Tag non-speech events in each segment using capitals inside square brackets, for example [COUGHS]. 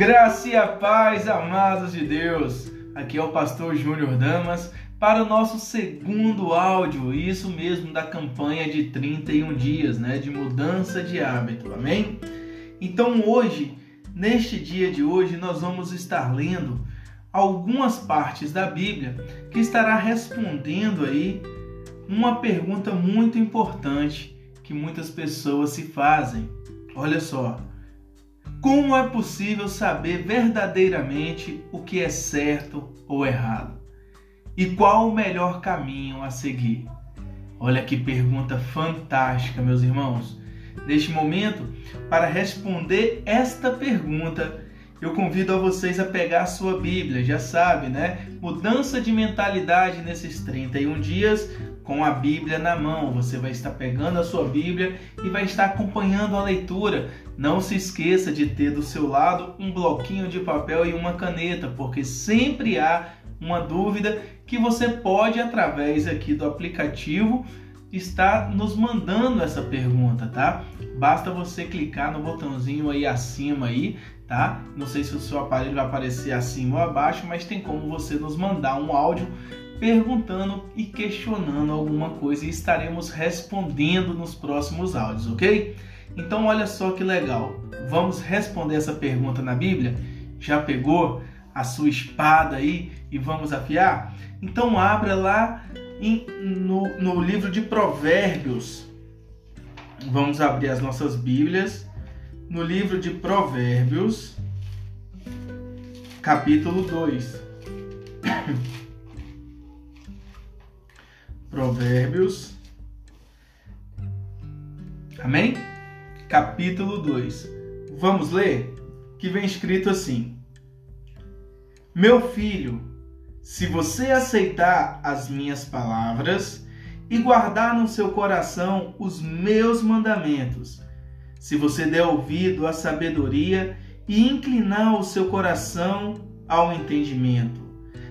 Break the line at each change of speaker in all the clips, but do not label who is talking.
Graça e a paz, amados de Deus. Aqui é o pastor Júnior Damas para o nosso segundo áudio, isso mesmo da campanha de 31 dias, né, de mudança de hábito. Amém? Então, hoje, neste dia de hoje, nós vamos estar lendo algumas partes da Bíblia que estará respondendo aí uma pergunta muito importante que muitas pessoas se fazem. Olha só, como é possível saber verdadeiramente o que é certo ou errado? E qual o melhor caminho a seguir? Olha que pergunta fantástica, meus irmãos. Neste momento, para responder esta pergunta, eu convido a vocês a pegar a sua Bíblia, já sabe, né? Mudança de mentalidade nesses 31 dias com a Bíblia na mão. Você vai estar pegando a sua Bíblia e vai estar acompanhando a leitura. Não se esqueça de ter do seu lado um bloquinho de papel e uma caneta, porque sempre há uma dúvida que você pode através aqui do aplicativo estar nos mandando essa pergunta, tá? Basta você clicar no botãozinho aí acima aí, tá? Não sei se o seu aparelho vai aparecer acima ou abaixo, mas tem como você nos mandar um áudio perguntando e questionando alguma coisa e estaremos respondendo nos próximos áudios, ok? Então olha só que legal. Vamos responder essa pergunta na Bíblia? Já pegou a sua espada aí e vamos afiar? Então abra lá em, no, no livro de Provérbios. Vamos abrir as nossas Bíblias no livro de Provérbios, capítulo 2. [COUGHS] Provérbios. Amém? Capítulo 2. Vamos ler? Que vem escrito assim: Meu filho, se você aceitar as minhas palavras e guardar no seu coração os meus mandamentos, se você der ouvido à sabedoria e inclinar o seu coração ao entendimento,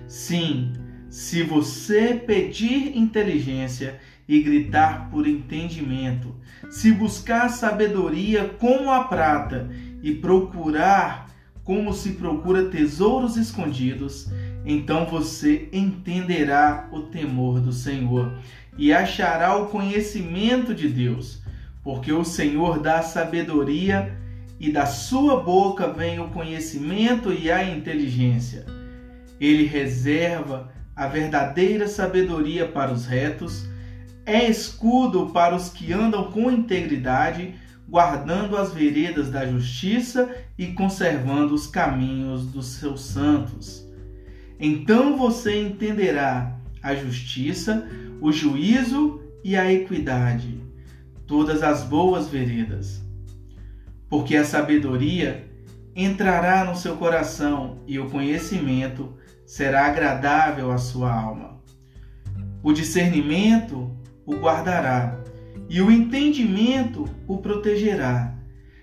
sim, se você pedir inteligência e gritar por entendimento, se buscar sabedoria como a prata e procurar como se procura tesouros escondidos, então você entenderá o temor do Senhor e achará o conhecimento de Deus, porque o Senhor dá sabedoria e da sua boca vem o conhecimento e a inteligência. Ele reserva a verdadeira sabedoria para os retos, é escudo para os que andam com integridade, guardando as veredas da justiça e conservando os caminhos dos seus santos. Então você entenderá a justiça, o juízo e a equidade, todas as boas veredas. Porque a sabedoria entrará no seu coração e o conhecimento será agradável à sua alma. O discernimento o guardará e o entendimento o protegerá.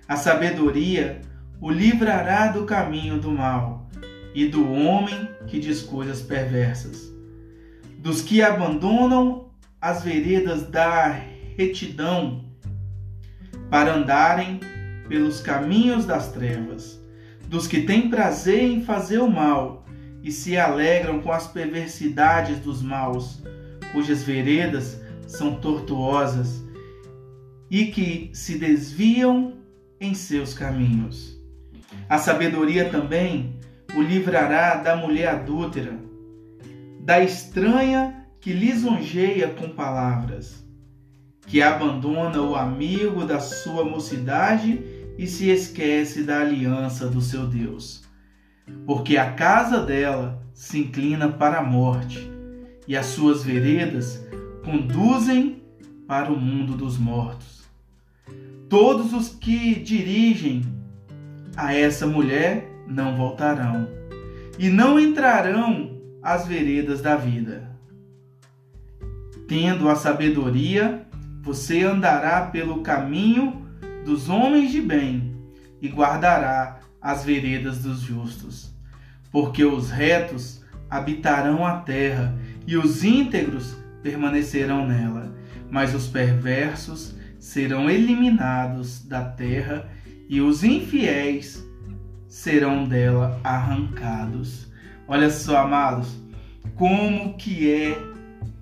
A sabedoria o livrará do caminho do mal e do homem que diz coisas perversas. Dos que abandonam as veredas da retidão para andarem pelos caminhos das trevas, dos que têm prazer em fazer o mal e se alegram com as perversidades dos maus, cujas veredas são tortuosas e que se desviam em seus caminhos. A sabedoria também o livrará da mulher adúltera, da estranha que lisonjeia com palavras, que abandona o amigo da sua mocidade e se esquece da aliança do seu Deus porque a casa dela se inclina para a morte e as suas veredas conduzem para o mundo dos mortos. Todos os que dirigem a essa mulher não voltarão e não entrarão às veredas da vida. Tendo a sabedoria, você andará pelo caminho dos homens de bem e guardará as veredas dos justos. Porque os retos habitarão a terra e os íntegros permanecerão nela, mas os perversos serão eliminados da terra e os infiéis serão dela arrancados. Olha só, amados, como que é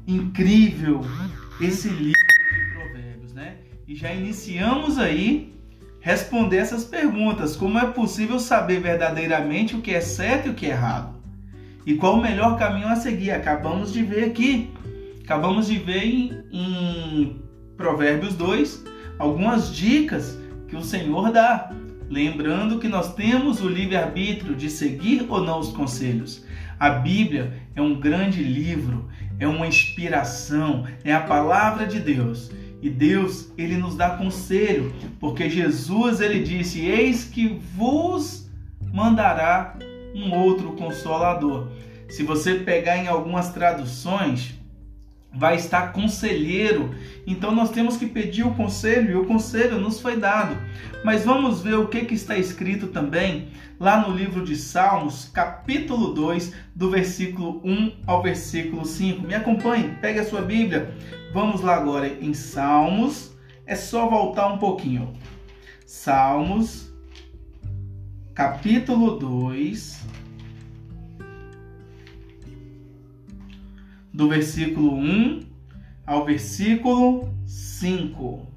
incrível esse livro de Provérbios, né? E já iniciamos aí responder essas perguntas. Como é possível saber verdadeiramente o que é certo e o que é errado? E qual o melhor caminho a seguir? Acabamos de ver aqui. Acabamos de ver em, em Provérbios 2 algumas dicas que o Senhor dá. Lembrando que nós temos o livre-arbítrio de seguir ou não os conselhos. A Bíblia é um grande livro, é uma inspiração, é a palavra de Deus. E Deus, ele nos dá conselho, porque Jesus ele disse: "Eis que vos mandará um outro consolador". Se você pegar em algumas traduções, vai estar conselheiro. Então nós temos que pedir o conselho e o conselho nos foi dado. Mas vamos ver o que, que está escrito também lá no livro de Salmos, capítulo 2, do versículo 1 ao versículo 5. Me acompanhe, pegue a sua Bíblia. Vamos lá agora em Salmos. É só voltar um pouquinho. Salmos, capítulo 2 do versículo 1 ao versículo 5.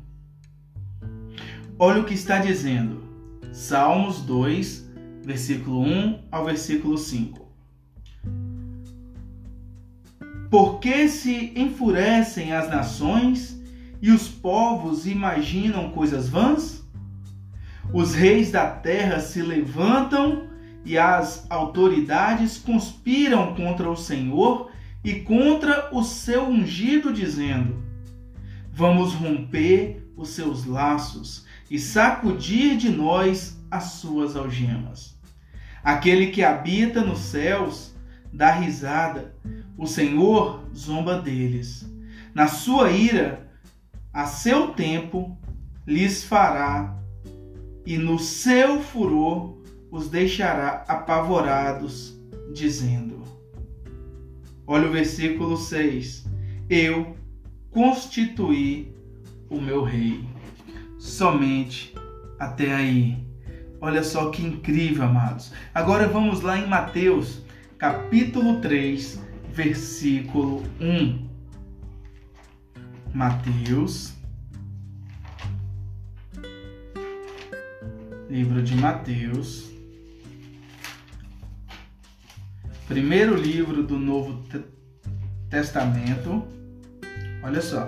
Olha o que está dizendo. Salmos 2, versículo 1 ao versículo 5. Por que se enfurecem as nações e os povos imaginam coisas vãs? Os reis da terra se levantam e as autoridades conspiram contra o Senhor e contra o seu ungido, dizendo: Vamos romper os seus laços e sacudir de nós as suas algemas. Aquele que habita nos céus dá risada, o Senhor zomba deles. Na sua ira, a seu tempo, lhes fará, e no seu furor os deixará apavorados, dizendo: Olha o versículo 6. Eu constituí o meu rei. Somente até aí. Olha só que incrível, amados. Agora vamos lá em Mateus, capítulo 3, versículo 1. Mateus, livro de Mateus, primeiro livro do Novo Testamento. Olha só,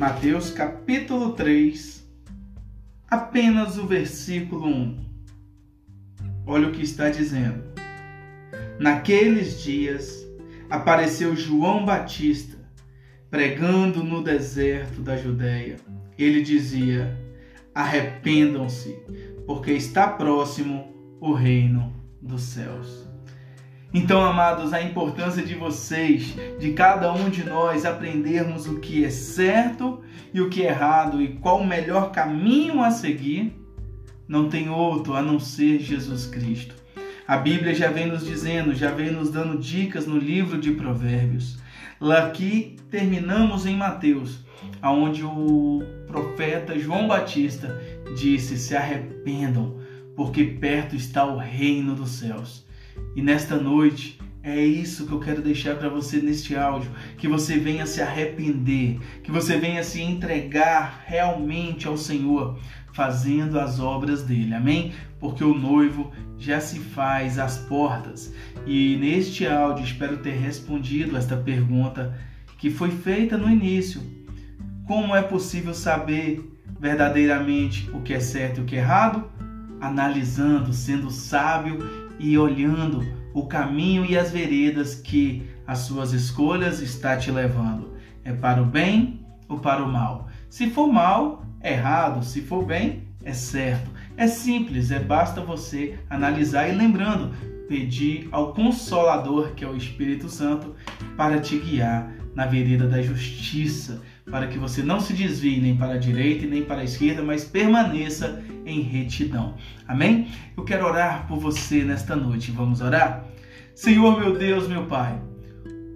Mateus capítulo 3, apenas o versículo 1. Olha o que está dizendo. Naqueles dias apareceu João Batista pregando no deserto da Judéia. Ele dizia: Arrependam-se, porque está próximo o reino dos céus. Então, amados, a importância de vocês, de cada um de nós aprendermos o que é certo e o que é errado e qual o melhor caminho a seguir, não tem outro a não ser Jesus Cristo. A Bíblia já vem nos dizendo, já vem nos dando dicas no livro de Provérbios. Lá aqui terminamos em Mateus, aonde o profeta João Batista disse: "Se arrependam, porque perto está o reino dos céus". E nesta noite, é isso que eu quero deixar para você neste áudio, que você venha se arrepender, que você venha se entregar realmente ao Senhor, fazendo as obras dele. Amém? Porque o noivo já se faz às portas. E neste áudio espero ter respondido esta pergunta que foi feita no início. Como é possível saber verdadeiramente o que é certo e o que é errado? Analisando, sendo sábio e olhando o caminho e as veredas que as suas escolhas está te levando. É para o bem ou para o mal? Se for mal, é errado, se for bem, é certo. É simples, é basta você analisar e lembrando, pedir ao consolador, que é o Espírito Santo, para te guiar na vereda da justiça, para que você não se desvie nem para a direita e nem para a esquerda, mas permaneça em retidão. Amém? Eu quero orar por você nesta noite. Vamos orar? Senhor, meu Deus, meu Pai,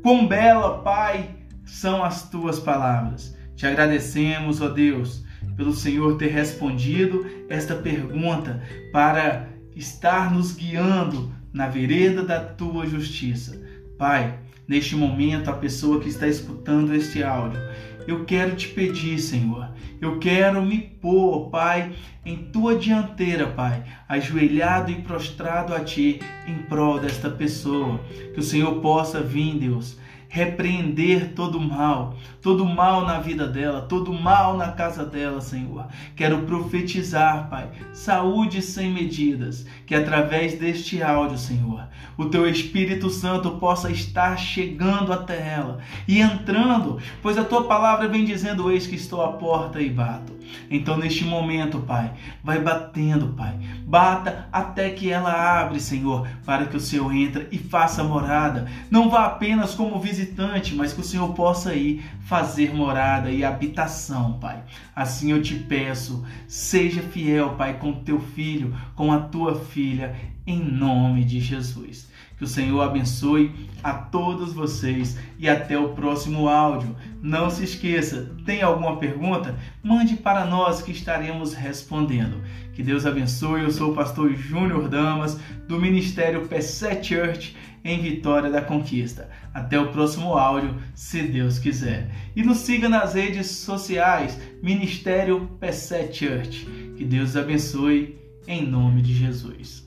quão bela, Pai, são as tuas palavras. Te agradecemos, ó Deus, pelo Senhor ter respondido esta pergunta para estar nos guiando na vereda da tua justiça. Pai, neste momento, a pessoa que está escutando este áudio, eu quero te pedir, Senhor, eu quero me pôr, Pai, em tua dianteira, Pai, ajoelhado e prostrado a ti em prol desta pessoa. Que o Senhor possa vir, Deus, repreender todo mal, todo mal na vida dela, todo mal na casa dela, Senhor. Quero profetizar, Pai, saúde sem medidas, que através deste áudio, Senhor, o teu Espírito Santo possa estar chegando até ela e entrando, pois a tua palavra vem dizendo: Eis que estou à porta e bato. Então, neste momento, Pai, vai batendo, Pai. Bata até que ela abre, Senhor, para que o Senhor entre e faça morada. Não vá apenas como visitante, mas que o Senhor possa ir fazer morada e habitação, Pai. Assim eu te peço, seja fiel, Pai, com teu filho, com a tua filha, em nome de Jesus. Que o Senhor abençoe a todos vocês e até o próximo áudio. Não se esqueça, tem alguma pergunta? Mande para nós que estaremos respondendo. Que Deus abençoe. Eu sou o pastor Júnior Damas, do Ministério P7 Church em Vitória da Conquista. Até o próximo áudio, se Deus quiser. E nos siga nas redes sociais, Ministério P7 Church. Que Deus abençoe em nome de Jesus.